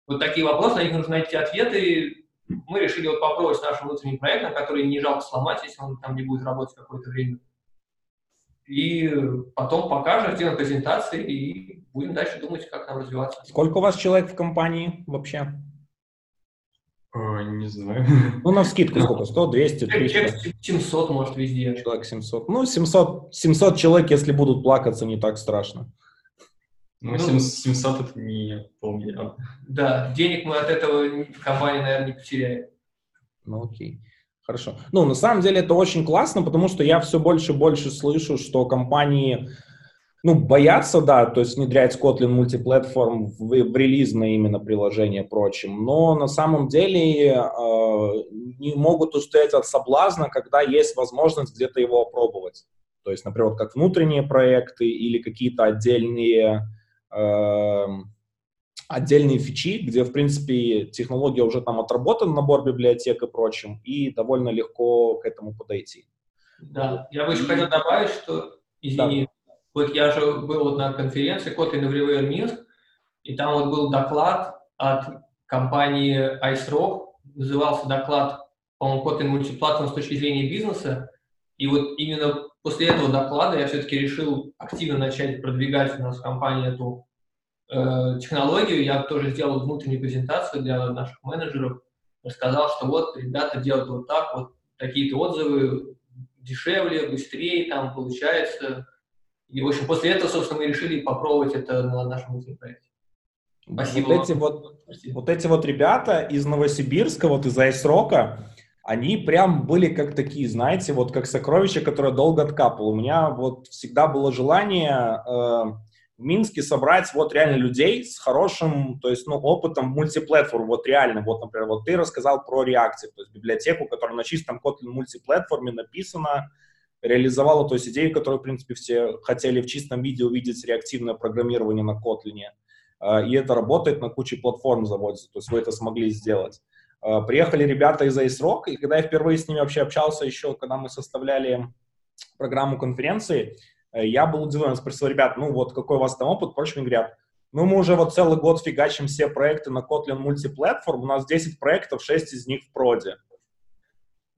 Вот такие вопросы, на них нужно найти ответы. Мы решили вот попробовать с нашим внутренним проектом, который не жалко сломать, если он там не будет работать какое-то время и потом покажем, сделаем презентации и будем дальше думать, как нам развиваться. Сколько у вас человек в компании вообще? Ой, не знаю. Ну, на скидку сколько? 100, 200, 300? 700, может, везде. Человек 700. Ну, 700, 700 человек, если будут плакаться, не так страшно. Ну, 700 это не полмиллиона. Да, денег мы от этого компания, наверное, не потеряем. Ну, окей. Хорошо. Ну, на самом деле это очень классно, потому что я все больше и больше слышу, что компании, ну, боятся, да, то есть внедрять Kotlin мультиплатформ в, в релизное именно приложение прочим, но на самом деле э, не могут устоять от соблазна, когда есть возможность где-то его опробовать. То есть, например, как внутренние проекты или какие-то отдельные э, отдельные фичи, где, в принципе, технология уже там отработана, набор библиотек и прочим, и довольно легко к этому подойти. Да, я бы еще хотел добавить, что, извини, да. вот я же был вот на конференции Kotlin Everywhere Minsk, и там вот был доклад от компании IceRock, назывался доклад, по-моему, Kotlin мультиплатформ с точки зрения бизнеса, и вот именно после этого доклада я все-таки решил активно начать продвигать у нас в компании эту э, технологию. Я тоже сделал внутреннюю презентацию для наших менеджеров, рассказал, что вот ребята делают вот так, вот такие-то отзывы, дешевле, быстрее там получается. И, в общем, после этого, собственно, мы решили попробовать это на нашем внутреннем проекте. Спасибо. Вот эти вот, Спасибо. вот эти вот ребята из Новосибирска, вот из Айсрока, они прям были как такие, знаете, вот как сокровища, которые долго откапывал. У меня вот всегда было желание э, в Минске собрать вот реально людей с хорошим, то есть, ну, опытом мультиплатформ, вот реально, вот, например, вот ты рассказал про Reactive, то есть библиотеку, которая на чистом Kotlin мультиплатформе написана, реализовала, то есть идею, которую, в принципе, все хотели в чистом виде увидеть реактивное программирование на Kotlin, э, и это работает на куче платформ заводится, то есть вы это смогли сделать. Э, приехали ребята из Rock, и когда я впервые с ними вообще общался еще, когда мы составляли программу конференции, я был удивлен, спросил ребят, ну вот какой у вас там опыт, впрочем, говорят, ну мы уже вот целый год фигачим все проекты на Kotlin мультиплатформ, у нас 10 проектов, 6 из них в проде.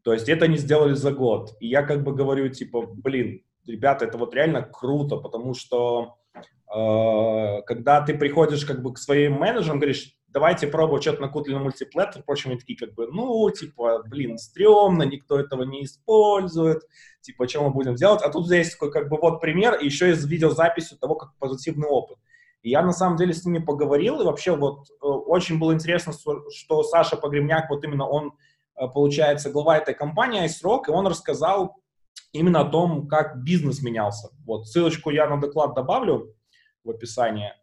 То есть это не сделали за год. И я как бы говорю, типа, блин, ребята, это вот реально круто, потому что э, когда ты приходишь как бы к своим менеджерам, говоришь, давайте пробовать что-то на Kotlin мультиплеер, впрочем, они такие как бы, ну, типа, блин, стрёмно, никто этого не использует, типа, что мы будем делать? А тут здесь такой как бы вот пример, и еще есть видеозапись того, как позитивный опыт. И я на самом деле с ними поговорил, и вообще вот э, очень было интересно, что Саша Погребняк, вот именно он, э, получается, глава этой компании iSrock, и он рассказал именно о том, как бизнес менялся. Вот ссылочку я на доклад добавлю в описании.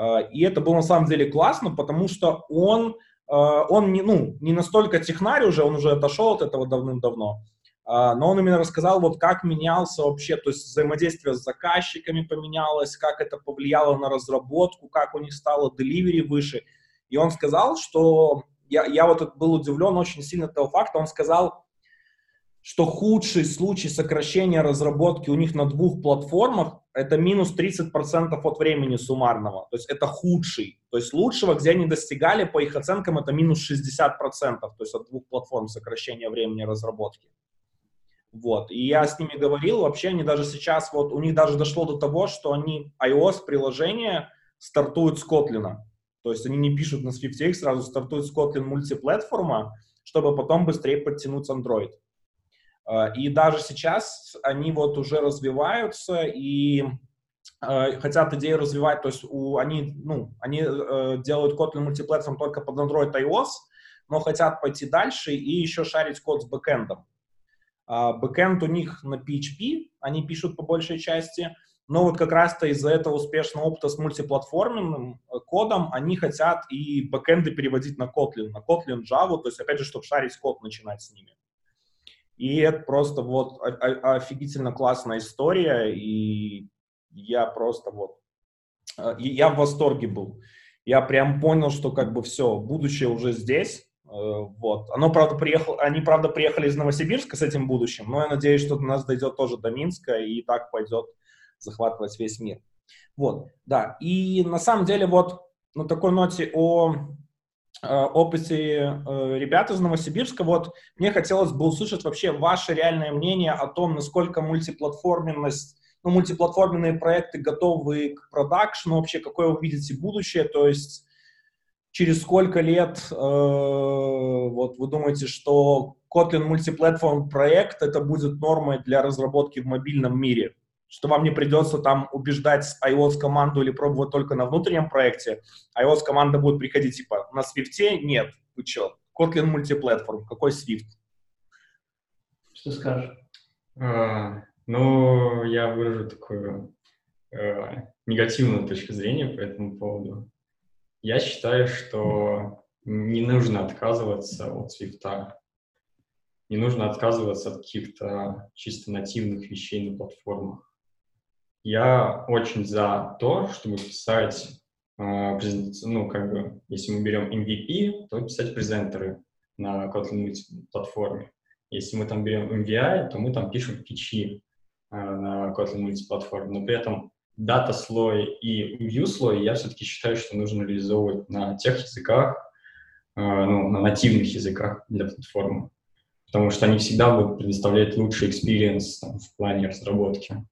А, и это было на самом деле классно, потому что он, а, он не, ну, не настолько технарь уже, он уже отошел от этого давным-давно, а, но он именно рассказал, вот как менялся вообще, то есть взаимодействие с заказчиками поменялось, как это повлияло на разработку, как у них стало delivery выше. И он сказал, что я, я вот был удивлен очень сильно этого факта, он сказал, что худший случай сокращения разработки у них на двух платформах это минус 30% от времени суммарного. То есть это худший. То есть лучшего, где они достигали, по их оценкам, это минус 60%. То есть от двух платформ сокращения времени разработки. Вот. И я с ними говорил, вообще они даже сейчас, вот у них даже дошло до того, что они iOS-приложение стартуют с Kotlin. То есть они не пишут на SwiftX, сразу стартуют с Kotlin мультиплатформа, чтобы потом быстрее подтянуть Android. А, и даже сейчас они вот уже развиваются и э, хотят идею развивать, то есть у, они, ну, они э, делают Kotlin мультиплатформ только под Android iOS, но хотят пойти дальше и еще шарить код с бэкэндом. А бэкэнд у них на PHP, они пишут по большей части, но вот как раз-то из-за этого успешного опыта с мультиплатформенным э, кодом они хотят и бэкэнды переводить на Kotlin, на Kotlin Java, то есть, опять же, чтобы шарить код начинать с ними. И это просто вот офигительно классная история, и я просто вот, э, я в восторге был. Я прям понял, что как бы все, будущее уже здесь, э, вот. Оно, правда, приехало, они, правда, приехали из Новосибирска с этим будущим, но я надеюсь, что до нас дойдет тоже до Минска, и так пойдет захватывать весь мир. Вот, да. И на самом деле вот на такой ноте о опыте э, ребят из Новосибирска. Вот мне хотелось бы услышать вообще ваше реальное мнение о том, насколько мультиплатформенность, ну, мультиплатформенные проекты готовы к продакшну, вообще какое вы видите будущее, то есть через сколько лет э, вот вы думаете, что Kotlin мультиплатформ проект это будет нормой для разработки в мобильном мире? Что вам не придется там убеждать iOS команду или пробовать только на внутреннем проекте. iOS команда будет приходить типа на Swift нет, вы что? Kotlin мультиплатформ, какой Swift? Что скажешь? А, ну, я выражу такую э, негативную точку зрения по этому поводу. Я считаю, что не нужно отказываться от Swift. Не нужно отказываться от каких-то чисто нативных вещей на платформах. Я очень за то, чтобы писать э, ну, как бы, если мы берем MVP, то писать презентеры на Kotlin платформе. Если мы там берем MVI, то мы там пишем фичи э, на Kotlin мультиплатформе, но при этом дата слой и view слой я все-таки считаю, что нужно реализовывать на тех языках, э, ну, на нативных языках для платформы, потому что они всегда будут предоставлять лучший там, в плане разработки,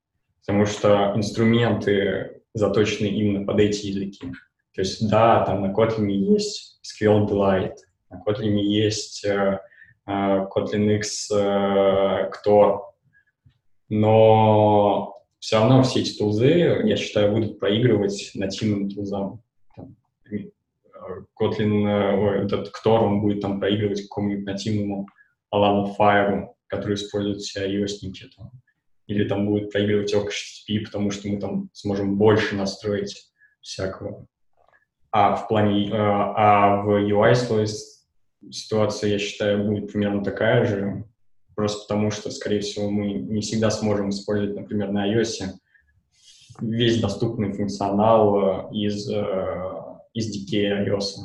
потому что инструменты заточены именно под эти языки. То есть, да, там на Kotlin есть SQL Delight, на Kotlin есть uh, uh, Kotlin X Ctor, но все равно все эти тулзы, я считаю, будут проигрывать нативным тулзам. Там, Kotlin, ой, этот Ctor, он будет там проигрывать какому-нибудь нативному Alamo Fire, который используют все iOS-ники. Там. Или там будет проигрывать OCHTTP, потому что мы там сможем больше настроить всякого. А в плане, а в UI слое ситуация, я считаю, будет примерно такая же просто потому что, скорее всего, мы не всегда сможем использовать, например, на iOS весь доступный функционал э, из, э, из DK iOS.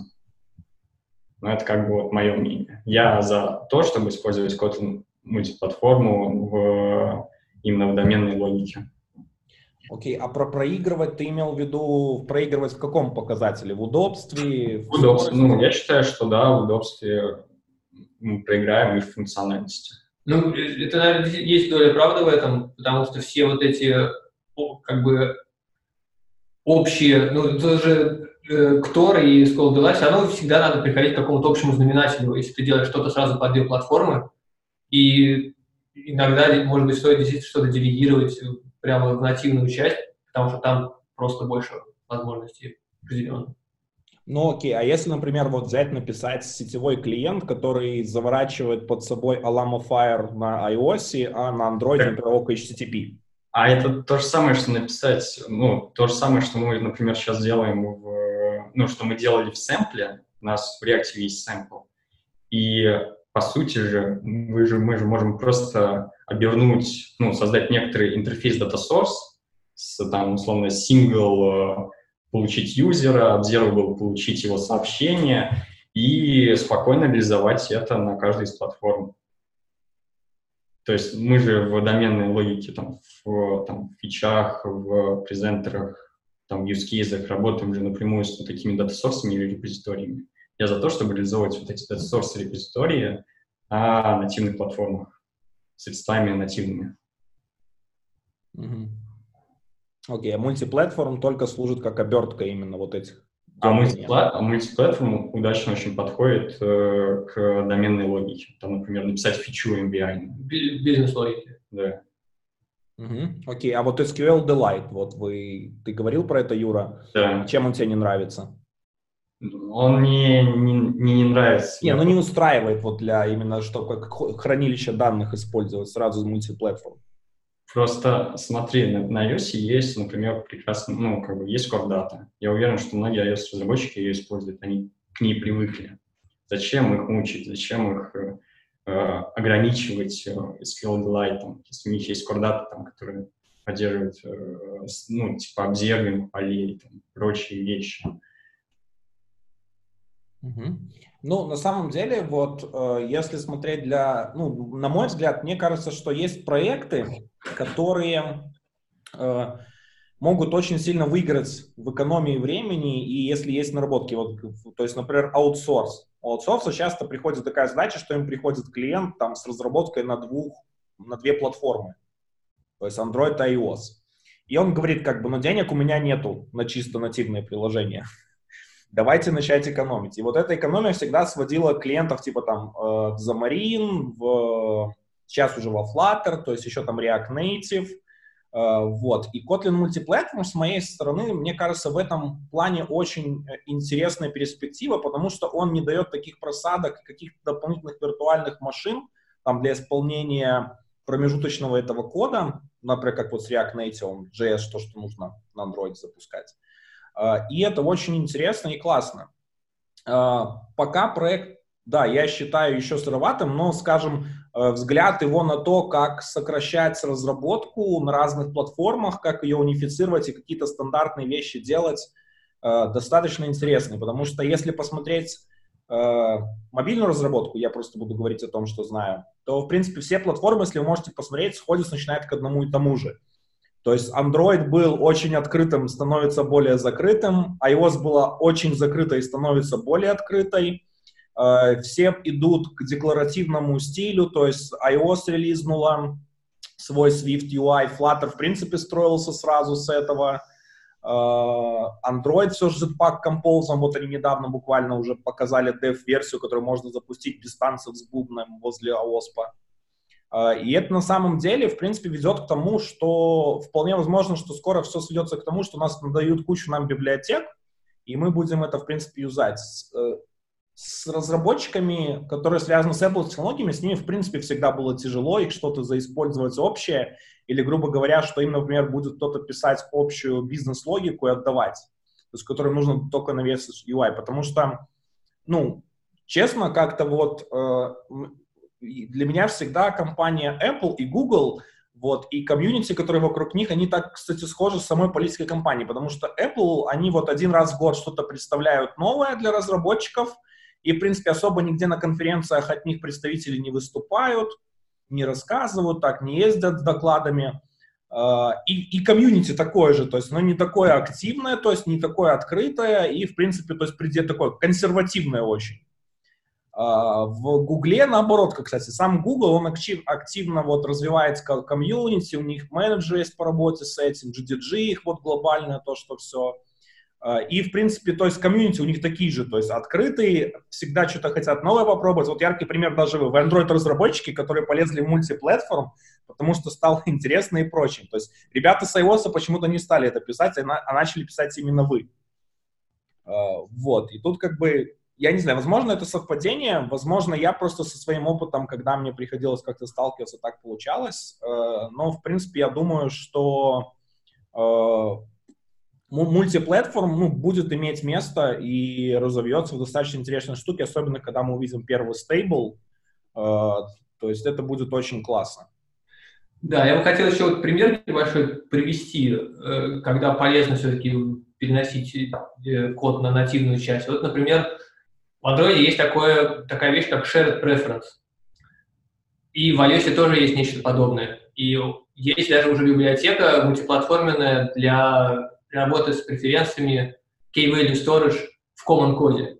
Но это как бы вот мое мнение. Я за то, чтобы использовать Kotlin мультиплатформу в, именно в доменной логике. Окей, okay. а про проигрывать ты имел в виду проигрывать в каком показателе? В удобстве? В удобстве. Ну, я считаю, что да, в удобстве мы проиграем и в функциональности. Ну, это, наверное, есть доля правды в этом, потому что все вот эти, как бы, общие, ну, тоже э, Ктор и Delight, все равно всегда надо приходить к какому-то общему знаменателю, если ты делаешь что-то сразу под две платформы, и иногда, может быть, стоит действительно что-то делегировать прямо в нативную часть, потому что там просто больше возможностей определенно. Ну окей, а если, например, вот взять, написать сетевой клиент, который заворачивает под собой Alamo Fire на iOS, а на Android, например, HTTP? А это то же самое, что написать, ну, то же самое, что мы, например, сейчас делаем в, ну, что мы делали в сэмпле, у нас в React есть сэмпл, и по сути же, мы же, мы же можем просто обернуть, ну, создать некоторый интерфейс data source с, там, условно, single получить юзера, observable получить его сообщение и спокойно реализовать это на каждой из платформ. То есть мы же в доменной логике, там, в там, фичах, в презентерах, там, в use cases работаем же напрямую с такими дата-сорсами или репозиториями. Я за то, чтобы реализовывать вот эти дата-сорсы репозитории на нативных платформах средствами нативными. Окей, okay, а мультиплатформ только служит как обертка именно вот этих. А, мультипла... а мультиплатформ удачно очень подходит э, к доменной логике. Там, например, написать фичу MBI. Бизнес-логики. Да. Угу. Окей, а вот SQL Delight, вот вы, ты говорил про это, Юра? Да. Чем он тебе не нравится? Он мне не, не, не нравится. Не, ну не устраивает вот для именно, чтобы как хранилище данных использовать сразу мультиплатформ. Просто смотри, на, на iOS есть, например, прекрасно, ну, как бы есть Core Data. Я уверен, что многие iOS-разработчики ее используют, они к ней привыкли. Зачем их мучить, зачем их э, э ограничивать э, SQL если у них есть Core Data, там, которые поддерживают, э, ну, типа, обзервинг полей, там, прочие вещи. Угу. Ну, на самом деле, вот, э, если смотреть для, ну, на мой взгляд, мне кажется, что есть проекты, которые э, могут очень сильно выиграть в экономии времени, и если есть наработки, вот, то есть, например, аутсорс. У аутсорса часто приходит такая задача, что им приходит клиент там с разработкой на двух, на две платформы, то есть Android и iOS. И он говорит, как бы, ну, денег у меня нету на чисто нативное приложение. Давайте начать экономить. И вот эта экономия всегда сводила клиентов типа там э, Xamarin, в, сейчас уже во Flutter, то есть еще там React Native, э, вот. И Kotlin Multiplatform с моей стороны, мне кажется, в этом плане очень э, интересная перспектива, потому что он не дает таких просадок, каких-то дополнительных виртуальных машин там для исполнения промежуточного этого кода, например, как вот с React Native, JS, то, что нужно на Android запускать. А, и это очень интересно и классно. А, пока проект, да, я считаю еще сыроватым, но, скажем, э, взгляд его на то, как сокращать разработку на разных платформах, как ее унифицировать и какие-то стандартные вещи делать, э, достаточно интересный, потому что если посмотреть э, мобильную разработку, я просто буду говорить о том, что знаю, то, в принципе, все платформы, если вы можете посмотреть, сходятся, начинают к одному и тому же. То есть Android был очень открытым, становится более закрытым, iOS была очень закрытой, становится более открытой. Э, все идут к декларативному стилю, то есть iOS релизнула свой Swift UI, Flutter в принципе строился сразу с этого. Э, Android все с Jetpack Compose, вот они недавно буквально уже показали dev-версию, которую можно запустить без танцев с бубном возле iOS. А, и это на самом деле, в принципе, ведет к тому, что вполне возможно, что скоро все сведется к тому, что нас надают кучу нам библиотек, и мы будем это, в принципе, юзать. С, э, с разработчиками, которые связаны с Apple технологиями, с ними, в принципе, всегда было тяжело их что-то заиспользовать общее, или, грубо говоря, что им, например, будет кто-то писать общую бизнес-логику и отдавать, то есть которым нужно только навесить UI, потому что, ну, честно, как-то вот э, для меня всегда компания Apple и Google, вот, и комьюнити, которые вокруг них, они так, кстати, схожи с самой политикой компании, потому что Apple, они вот один раз в год что-то представляют новое для разработчиков, и, в принципе, особо нигде на конференциях от них представители не выступают, не рассказывают, так, не ездят с докладами. А, и, и комьюнити такое же, то есть, но не такое активное, то есть не такое открытое, и, в принципе, то есть, такое консервативное очень. А, в Гугле, наоборот, кстати, сам Google, он актив, активно вот развивает комьюнити, у них менеджеры есть по работе с этим, GDG их вот глобальное то, что все. А, и, в принципе, то есть комьюнити у них такие же, то есть открытые, всегда что-то хотят новое попробовать. Вот яркий пример даже вы, в Android-разработчики, которые полезли в мультиплатформ, потому что стало [LAUGHS] интересно и прочее. То есть ребята с iOS почему-то не стали это писать, а, а начали писать именно вы. Вот, и тут как бы я не знаю, возможно, это совпадение, возможно, я просто со своим опытом, когда мне приходилось как-то сталкиваться, так получалось, э, но, в принципе, я думаю, что э, мультиплатформ ну, будет иметь место и разовьется в достаточно интересной штуке, особенно когда мы увидим первый стейбл, э, то есть это будет очень классно. Да, я бы хотел еще вот пример небольшой привести, когда полезно все-таки переносить код на нативную часть. Вот, например, в Android есть такое, такая вещь, как shared preference. И в iOS тоже есть нечто подобное. И есть даже уже библиотека мультиплатформенная для, работы с преференциями Key-Value Storage в Common коде.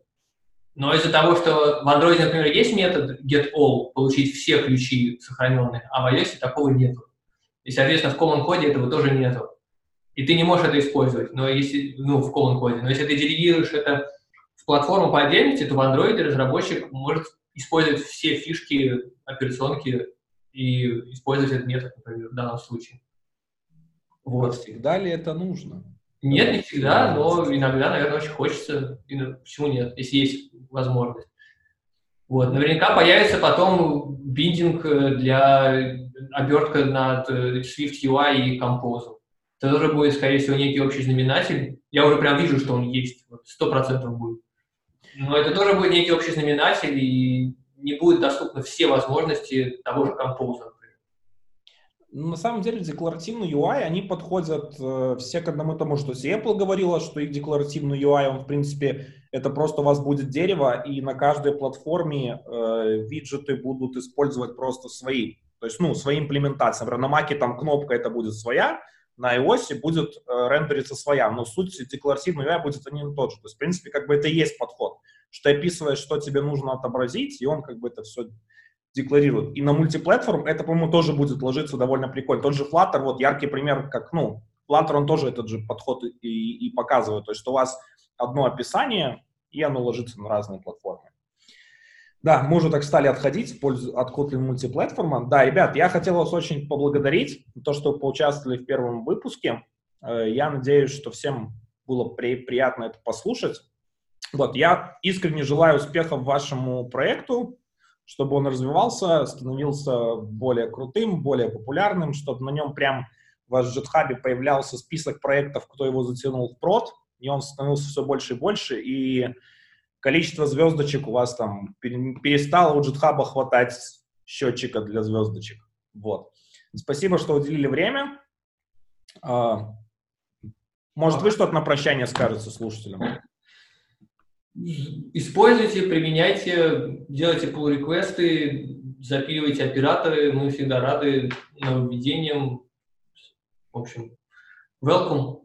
Но из-за того, что в Android, например, есть метод getAll, получить все ключи сохраненные, а в iOS такого нету. И, соответственно, в Common коде этого тоже нету. И ты не можешь это использовать, но если, ну, в Common коде. Но если ты делегируешь это в платформу по отдельности, то в Android разработчик может использовать все фишки операционки и использовать этот метод, например, в данном случае. Вот. Всегда ли это нужно? Нет, не всегда, но иногда, наверное, очень хочется. И, почему нет, если есть возможность. Вот. Наверняка появится потом биндинг э, для обертка над э, Swift UI и Compose. Это тоже будет, скорее всего, некий общий знаменатель. Я уже прям вижу, что он есть. Сто процентов будет. Но это тоже будет некий общий знаменатель, и не будет доступны все возможности того же композа. Ну, на самом деле декларативный UI, они подходят э, все к одному тому, что Apple говорила, что их декларативный UI, он в принципе, это просто у вас будет дерево, и на каждой платформе э, виджеты будут использовать просто свои, то есть, ну, свои имплементации. Например, на Mac там кнопка это будет своя, на iOS будет э, рендериться своя, но суть декларативного UI будет один и тот же. То есть, в принципе, как бы это и есть подход, что ты описываешь, что тебе нужно отобразить, и он как бы это все декларирует. И на мультиплатформ это, по-моему, тоже будет ложиться довольно прикольно. Тот же Flutter, вот яркий пример, как, ну, Flutter, он тоже этот же подход и, и показывает. То есть, что у вас одно описание, и оно ложится на разные платформы. Да, мы уже так стали отходить в пользу от Kotlin мультиплатформа. Да, ребят, я хотел вас очень поблагодарить за то, что вы поучаствовали в первом выпуске. Э, я надеюсь, что всем было при, приятно это послушать. Вот, я искренне желаю успехов вашему проекту, чтобы он развивался, становился более крутым, более популярным, чтобы на нем прям в GitHub появлялся список проектов, кто его затянул в прод, и он становился все больше и больше, и количество звездочек у вас там перестало у GitHub хватать счетчика для звездочек. Вот. Спасибо, что уделили время. А, может, вы что-то на прощание скажете слушателям? Используйте, применяйте, делайте pull реквесты запиливайте операторы. Мы всегда рады нововведениям. В общем, welcome.